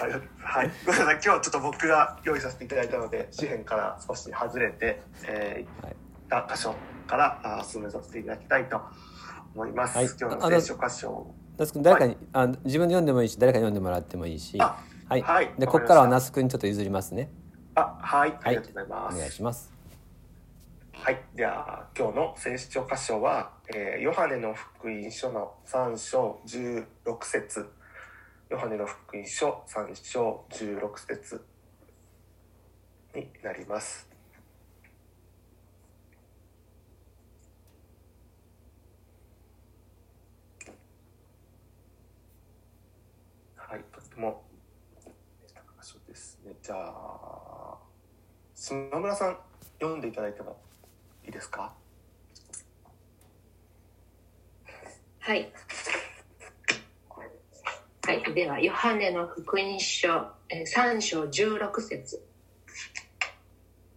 はい、ごめんなさい。今日はちょっと僕が用意させていただいたので紙幣から少し外れて、えーはい。た箇所からあ進めさせていただきたいと思います。はい。今日の聖書箇所。那須君誰かに、あ自分で読んでもいいし誰かに読んでもらってもいいし。あはい、はい。でここからは那須君にちょっと譲りますね。あはい。ありがとうございおます。願いします。はい、では今日の聖書箇所は、えーヨハネの福音書の3章16節ヨハネの福音書3章16節になります。はい、とても箇所ですね。じゃあ、島村さん読んでいただいてもいいですか？はい。はい、では、ヨハネの福音書3章16節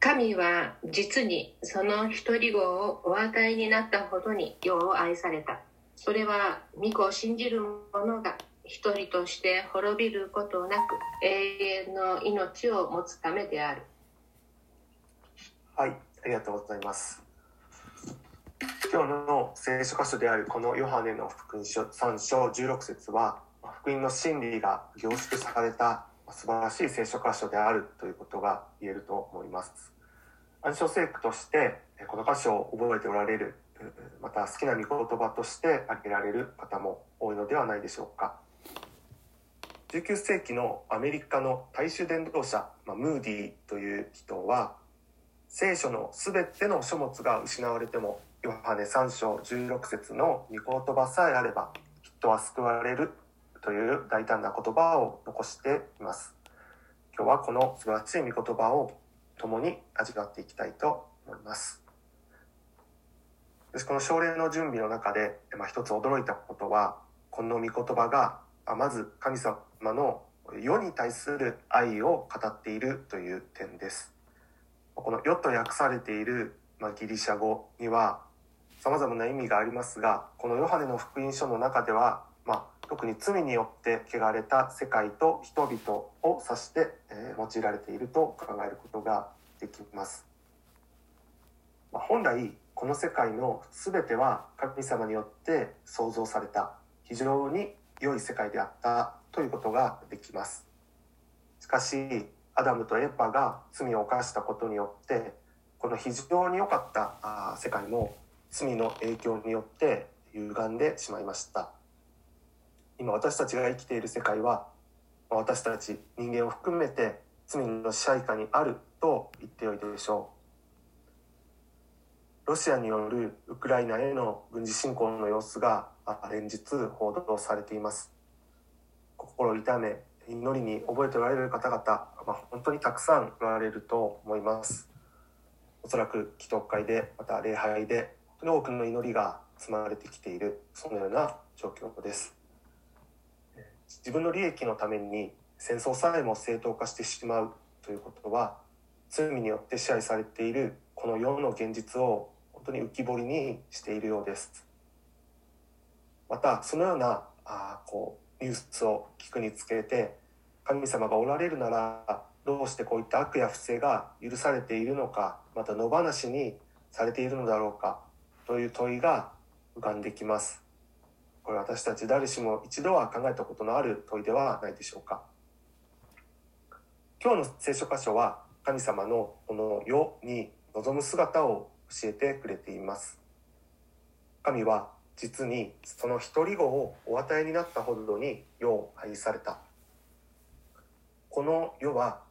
神は実にその一人子をお与えになったほどに世を愛された。それは、御子を信じる者が一人として滅びることなく永遠の命を持つためである。はい、ありがとうございます。今日の聖書箇所であるこのヨハネの福音書3章16節は福音の真理が凝縮された素晴らしい聖書箇所であるということが言えると思います。暗唱聖句としてこの箇所を覚えておられるまた好きな御言葉として挙げられる方も多いのではないでしょうか。19世紀のアメリカの大衆伝道者、まあ、ムーディーという人は聖書のすべての書物が失われてもヨハネ3章16節の御言葉さえあれば人は救われるという大胆な言葉を残しています。今日はこの素晴らしい御言葉を共に味わっていきたいと思います。でこの奨励の準備の中で、まあ、一つ驚いたことはこの御言葉があまず神様の世に対する愛を語っているという点です。この「世」と訳されている、まあ、ギリシャ語にはさまざまな意味がありますがこのヨハネの福音書の中では、まあ、特に罪によって汚れた世界と人々を指して、えー用いられていると考えることができます。まあ、本来この世界の全ては神様によって創造された非常に良い世界であったということができます。しかしアダムとエッパが罪を犯したことによってこの非常に良かったあ世界も罪の影響によって歪んでしまいました今私たちが生きている世界はま私たち人間を含めて罪の支配下にあると言ってよいでしょう。ロシアによるウクライナへの軍事侵攻の様子が連日報道されています。心痛め祈りに覚えておられる方々、まあ、本当にたくさんおられると思います。おそらく祈祷会でまた礼拝で多くの祈りが積まれてきているそのような状況です。自分の利益のために戦争さえも正当化してしまうということは罪によって支配されているこの世の現実を本当に浮き彫りにしているようです。またそのようなあこうニュースを聞くにつけて神様がおられるならどうしてこういった悪や不正が許されているのかまた野放しにされているのだろうかという問いが浮かんできます。これ私たち誰しも一度は考えたことのある問いではないでしょうか。今日の聖書箇所は神様のこの世に望む姿を教えてくれています。神は実にその一人子をお与えになったほどに世を愛された。この世は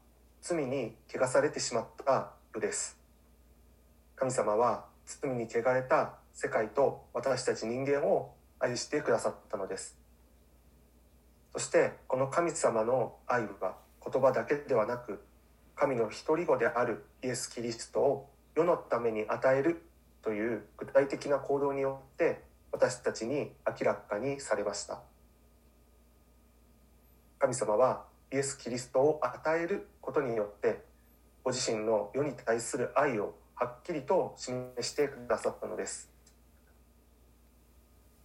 罪に汚されてしまった世です。神様は罪に汚れた世界と私たち人間を愛してくださったのです。そしてこの神様の愛は言葉だけではなく神の一人子であるイエス・キリストを世のために与えるという具体的な行動によって私たちに明らかにされました。神様はイエス・キリストを与えることによってご自身の世に対する愛をはっきりと示してくださったのです。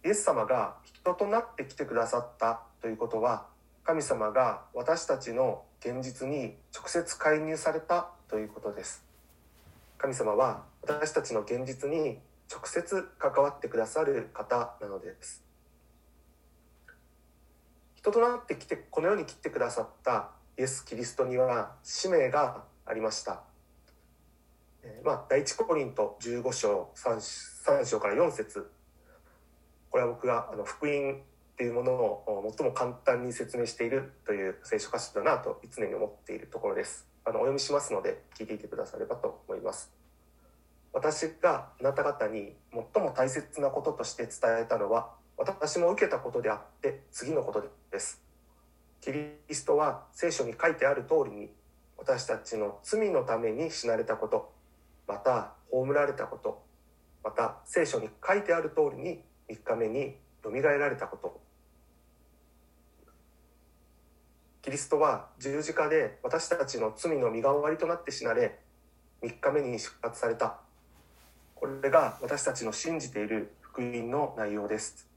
イエス様が人となって来てくださったということは神様が私たちの現実に直接介入されたということです。神様は私たちの現実に直接関わってくださる方なのです。人となってきてこの世に来てくださったイエス・キリストには使命がありました、えまあ、第一コリント15章 3, 3章から4節。これは僕があの福音っていうものを最も簡単に説明しているという聖書箇所だなと常に思っているところです。あのお読みしますので聞いていてくださればと思います。私があなた方に最も大切なこととして伝えたのは私も受けたことであって次のことです。キリストは聖書に書いてある通りに私たちの罪のために死なれたことまた葬られたことまた聖書に書いてある通りに3日目によみがえられたこと。キリストは十字架で私たちの罪の身代わりとなって死なれ3日目に出発された。これが私たちの信じている福音の内容です。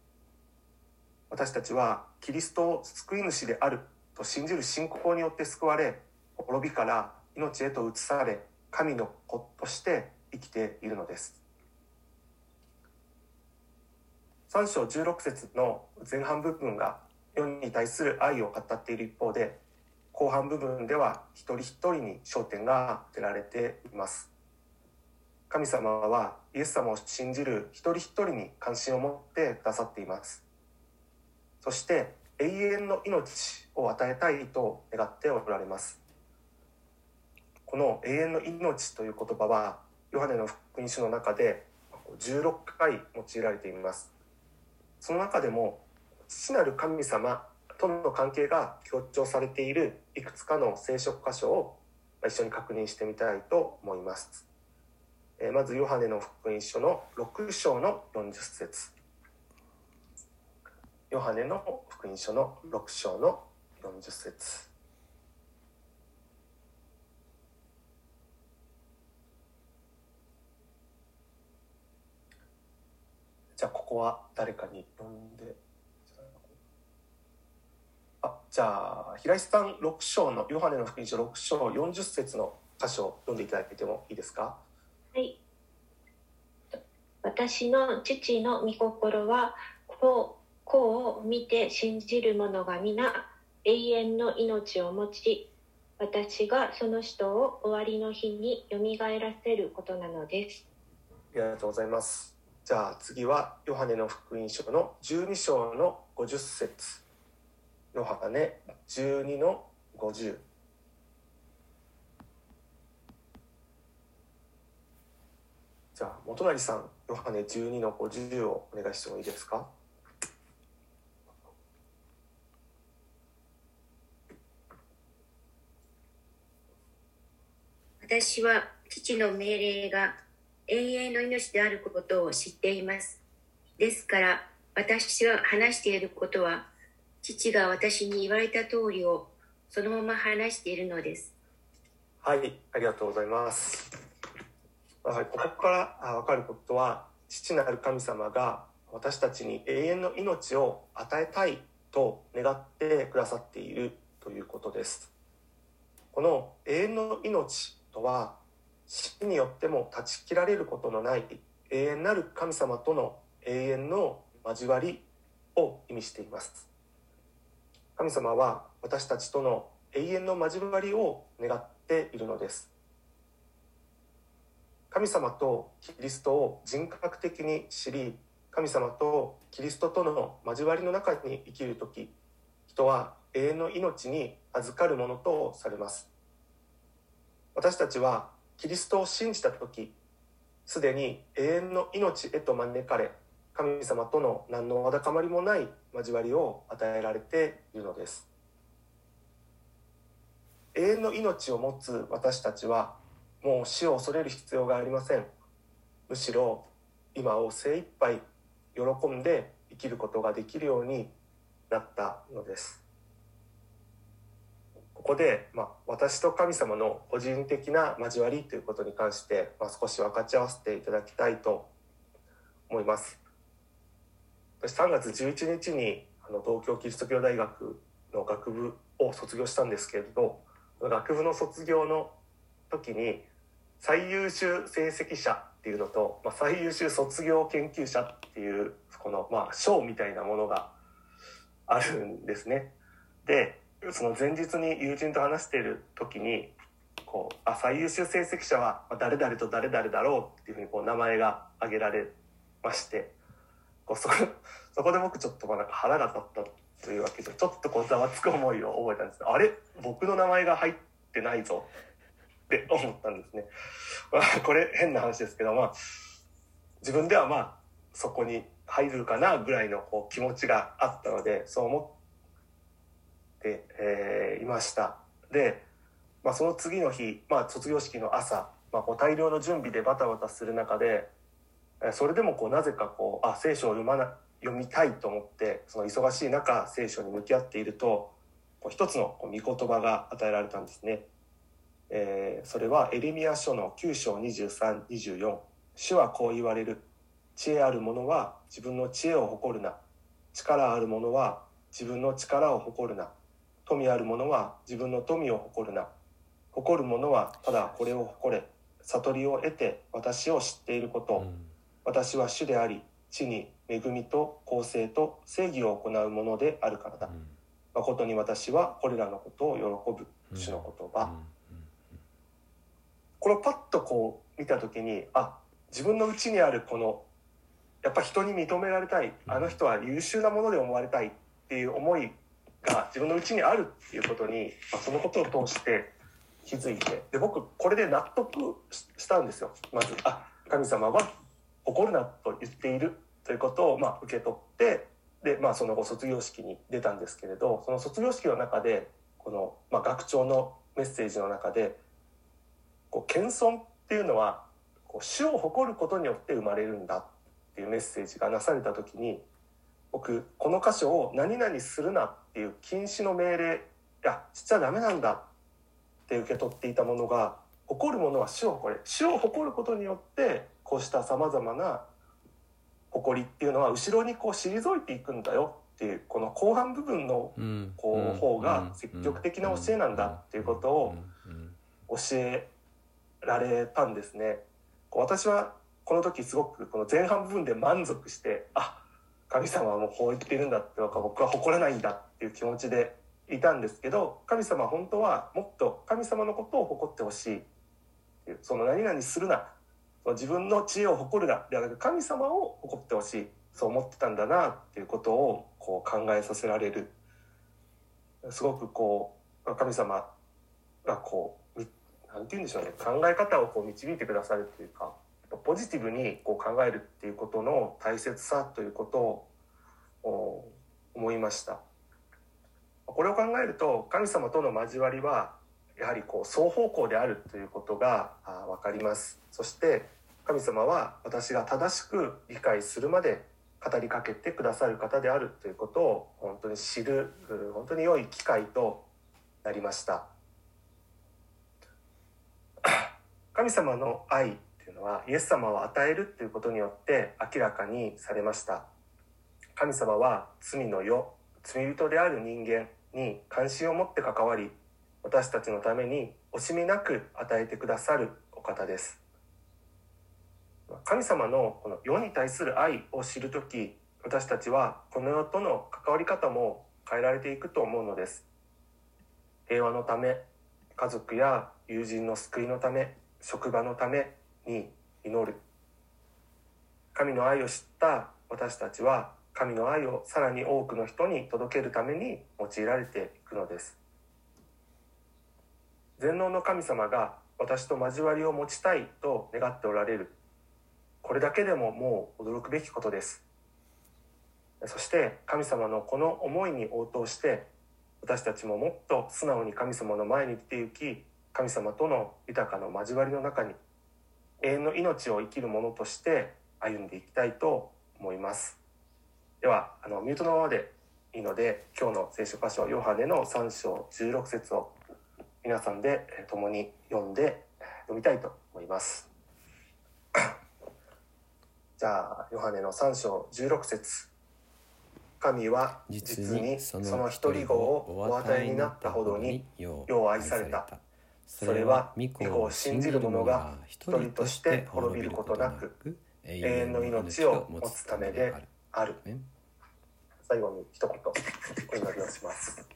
私たちはキリストを救い主であると信じる信仰によって救われ滅びから命へと移され神の子として生きているのです。3章16節の前半部分が世に対する愛を語っている一方で後半部分では一人一人に焦点が当てられています。神様はイエス様を信じる一人一人に関心を持ってくださっています。そして永遠の命を与えたいと願っておられます。この永遠の命という言葉はヨハネの福音書の中で16回用いられています。その中でも父なる神様との関係が強調されているいくつかの聖書箇所を一緒に確認してみたいと思います。まずヨハネの福音書の6章の40節。ヨハネの福音書の6章の40節じゃあここは誰かに読んであじゃあ平井さん6章のヨハネの福音書6章40節の箇所を読んでいただいてもいいですか？はい。私の父の御心はこうこう見て信じる者が皆永遠の命を持ち私がその人を終わりの日によみがえらせることなのです。ありがとうございます。じゃあ次はヨハネの福音書の12章の50節。ヨハネ12の50じゃあ元成さんヨハネ12の50をお願いしてもいいですか？私は父の命令が永遠の命であることを知っています。ですから私が話していることは父が私に言われた通りをそのまま話しているのです。はい、ありがとうございます。はい、ここから分かることは父なる神様が私たちに永遠の命を与えたいと願ってくださっているということです。この永遠の命とは死によっても断ち切られることのない永遠なる神様との永遠の交わりを意味しています。神様は私たちとの永遠の交わりを願っているのです。神様とキリストを人格的に知り、神様とキリストとの交わりの中に生きるとき、人は永遠の命に預かるものとされます。私たちはキリストを信じたとき、すでに永遠の命へと招かれ、神様との何のわだかまりもない交わりを与えられているのです。永遠の命を持つ私たちは、もう死を恐れる必要がありません。むしろ今を精一杯喜んで生きることができるようになったのです。ここで、まあ、私と神様の個人的な交わりということに関して、まあ、少し分かち合わせていただきたいと思います。私3月11日にあの東京キリスト教大学の学部を卒業したんですけれど学部の卒業の時に最優秀成績者っていうのと、まあ、最優秀卒業研究者っていうこのまあ賞みたいなものがあるんですね。でその前日に友人と話している時にこうあ最優秀成績者は誰々と誰々だろうっていうふうにこう名前が挙げられましてこうそ そこで僕ちょっとまあなんか腹が立ったというわけでちょっとこうざわつく思いを覚えたんですあれ？僕の名前が入ってないぞって思ったんですね。まあ、これ変な話ですけど、まあ、自分ではまあそこに入るかなぐらいのこう気持ちがあったのでそう思って、えーいました。で、まあ、その次の日、まあ、卒業式の朝、まあ、こう大量の準備でバタバタする中でえそれでもこうなぜかこうあ聖書を読まな読みたいと思ってその忙しい中聖書に向き合っているとこう一つのこう御言葉が与えられたんですね。えーそれはエレミア書の9章2324主はこう言われる知恵ある者は自分の知恵を誇るな力ある者は自分の力を誇るな富ある者は自分の富を誇るな。誇る者はただこれを誇れ。悟りを得て私を知っていること、私は主であり地に恵みと公正と正義を行うものであるからだ、誠に私はこれらのことを喜ぶ。主の言葉、これをパッとこう見た時にあ自分の内にあるこのやっぱ人に認められたい。あの人は優秀なもので思われたいっていう思いが自分の内にあるっていうことに、まあ、そのことを通して気づいてで僕これで納得したんですよ。まずあ神様は誇るなと言っているということをまあ受け取ってで、まあ、その後卒業式に出たんですけれどその卒業式の中でこの、まあ、学長のメッセージの中でこう謙遜っていうのはこう主を誇ることによって生まれるんだっていうメッセージがなされた時に僕この箇所を「何々するな」っていう禁止の命令いやしちゃダメなんだって受け取っていたものが誇るものは主を誇れ主を誇ることによってこうしたさまざまな誇りっていうのは後ろにこう退いていくんだよっていうこの後半部分のこう方が積極的な教えなんだっていうことを教えられたんですね。こう私はこの時すごくこの前半部分で満足してあ神様はもうこう言ってるんだって僕は誇れないんだっていう気持ちでいたんですけど神様は本当はもっと神様のことを誇ってほしいっていうその何々するなその自分の知恵を誇るなではなく神様を誇ってほしいそう思ってたんだなっていうことをこう考えさせられるすごくこう神様がこうみなんて言うんでしょうね考え方をこう導いてくださるっていうかポジティブにこう考えるっていうことの大切さということを思いました。これを考えると神様との交わりはやはりこう双方向であるということが分かります。そして神様は私が正しく理解するまで語りかけてくださる方であるということを本当に知るう本当に良い機会となりました。神様の愛っていうのはイエス様を与えるっていうことによって明らかにされました。神様は罪の世罪人である人間に関心を持って関わり私たちのために惜しみなく与えてくださるお方です。神様のこの世に対する愛を知るとき私たちはこの世との関わり方も変えられていくと思うのです。平和のため家族や友人の救いのため職場のために祈る。神の愛を知った私たちは神の愛をさらに多くの人に届けるために用いられていくのです。全能の神様が私と交わりを持ちたいと願っておられる。これだけでももう驚くべきことです。そして神様のこの思いに応答して私たちももっと素直に神様の前に出て行き神様との豊かな交わりの中に永遠の命を生きる者として歩んでいきたいと思います。ではあのミュートのままでいいので今日の聖書箇所ヨハネの3章16節を皆さんで共に読んで 読みたいと思います。じゃあヨハネの3章16節。神は実にその一人子をお与えになったほどに世を愛された。それは御子を信じる者が一人として滅びることなく永遠の命を持つためである。最後に一言お祈りをします。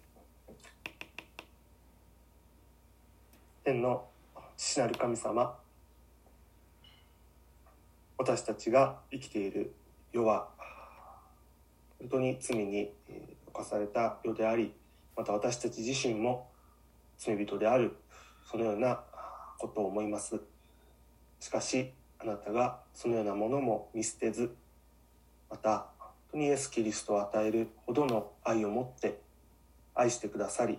天の父なる神様私たちが生きている世は本当に罪に犯された世でありまた私たち自身も罪人であるそのようなことを思います。しかしあなたがそのようなものも見捨てずまた本当にイエス・キリストを与えるほどの愛を持って愛してくださり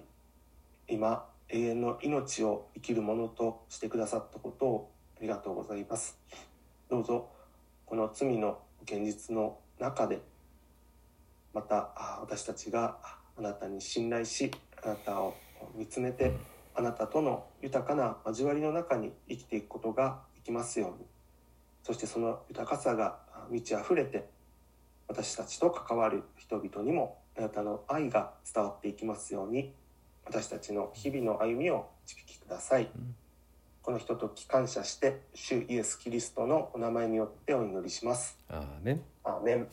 今永遠の命を生きるものとしてくださったことをありがとうございます。どうぞこの罪の現実の中でまた私たちがあなたに信頼しあなたを見つめてあなたとの豊かな交わりの中に生きていくことができますように。そしてその豊かさが満ち溢れて私たちと関わる人々にもあなたの愛が伝わっていきますように私たちの日々の歩みを導きください、この人と感謝して主イエス・キリストのお名前によってお祈りします。アーメン